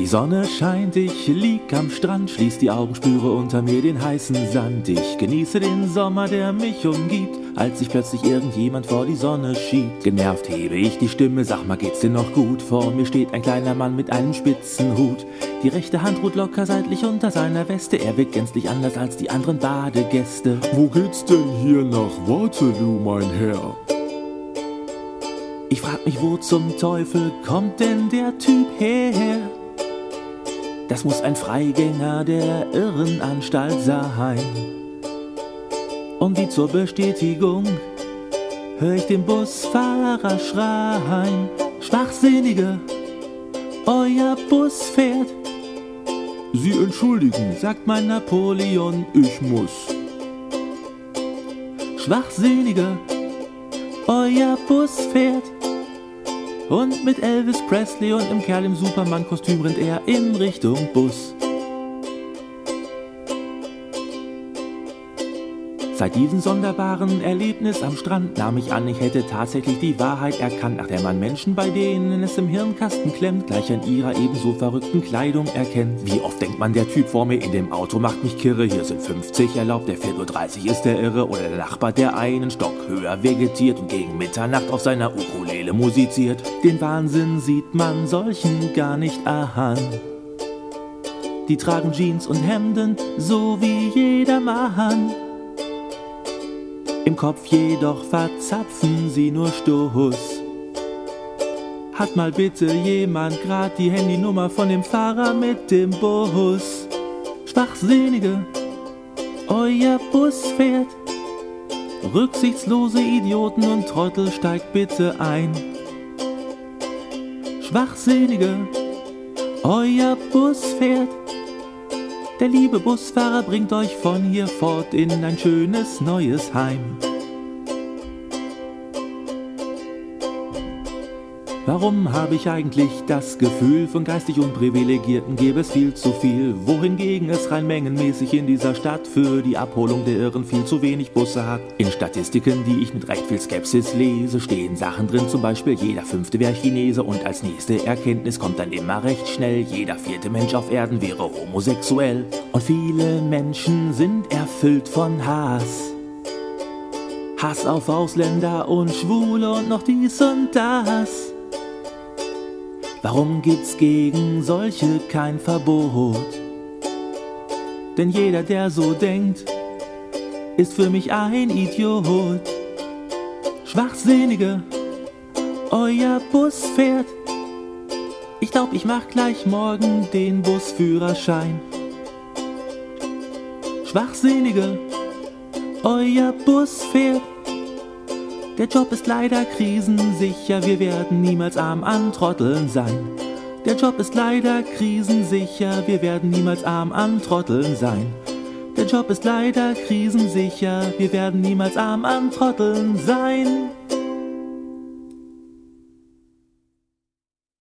Die Sonne scheint, ich lieg am Strand, schließ die Augen, spüre unter mir den heißen Sand. Ich genieße den Sommer, der mich umgibt, als sich plötzlich irgendjemand vor die Sonne schiebt. Genervt hebe ich die Stimme, sag mal, geht's dir noch gut? Vor mir steht ein kleiner Mann mit einem spitzen Hut. Die rechte Hand ruht locker seitlich unter seiner Weste. Er wirkt gänzlich anders als die anderen Badegäste. Wo geht's denn hier nach Waterloo, mein Herr? Ich frag mich, wo zum Teufel kommt denn der Typ her? Das muss ein Freigänger der Irrenanstalt sein. Und wie zur Bestätigung hör ich den Busfahrer schreien. Schwachsinnige, euer Bus fährt. Sie entschuldigen, sagt mein Napoleon, ich muss. Schwachsinnige, euer Bus fährt. Und mit Elvis Presley und im Kerl im Superman-Kostüm rennt er in Richtung Bus. Seit diesem sonderbaren Erlebnis am Strand nahm ich an, ich hätte tatsächlich die Wahrheit erkannt, nach der man Menschen, bei denen es im Hirnkasten klemmt, gleich an ihrer ebenso verrückten Kleidung erkennt. Wie oft denkt man, der Typ vor mir in dem Auto macht mich kirre, hier sind 50 erlaubt, der fährt nur 30 ist der Irre, oder der Nachbar, der einen Stock höher vegetiert und gegen Mitternacht auf seiner Ukulele musiziert. Den Wahnsinn sieht man solchen gar nicht an. Die tragen Jeans und Hemden, so wie jeder Mann. Im Kopf jedoch verzapfen sie nur Stoß. Hat mal bitte jemand grad die Handynummer von dem Fahrer mit dem Bus? Schwachsinnige, euer Bus fährt. Rücksichtslose Idioten und Trottel steigt bitte ein. Schwachsinnige, euer Bus fährt. Der liebe Busfahrer bringt euch von hier fort in ein schönes neues Heim. Warum habe ich eigentlich das Gefühl, von geistig Unprivilegierten gäbe es viel zu viel, wohingegen es rein mengenmäßig in dieser Stadt für die Abholung der Irren viel zu wenig Busse hat? In Statistiken, die ich mit recht viel Skepsis lese, stehen Sachen drin, zum Beispiel jeder fünfte wäre Chinese und als nächste Erkenntnis kommt dann immer recht schnell, jeder vierte Mensch auf Erden wäre homosexuell. Und viele Menschen sind erfüllt von Hass. Hass auf Ausländer und Schwule und noch dies und das. Warum gibt's gegen solche kein Verbot? Denn jeder, der so denkt, ist für mich ein Idiot. Schwachsinnige, euer Bus fährt. Ich glaub, ich mach gleich morgen den Busführerschein. Schwachsinnige, euer Bus fährt. Der Job ist leider krisensicher, wir werden niemals arm an Trotteln sein. Der Job ist leider krisensicher, wir werden niemals arm an Trotteln sein. Der Job ist leider krisensicher, wir werden niemals arm an Trotteln sein.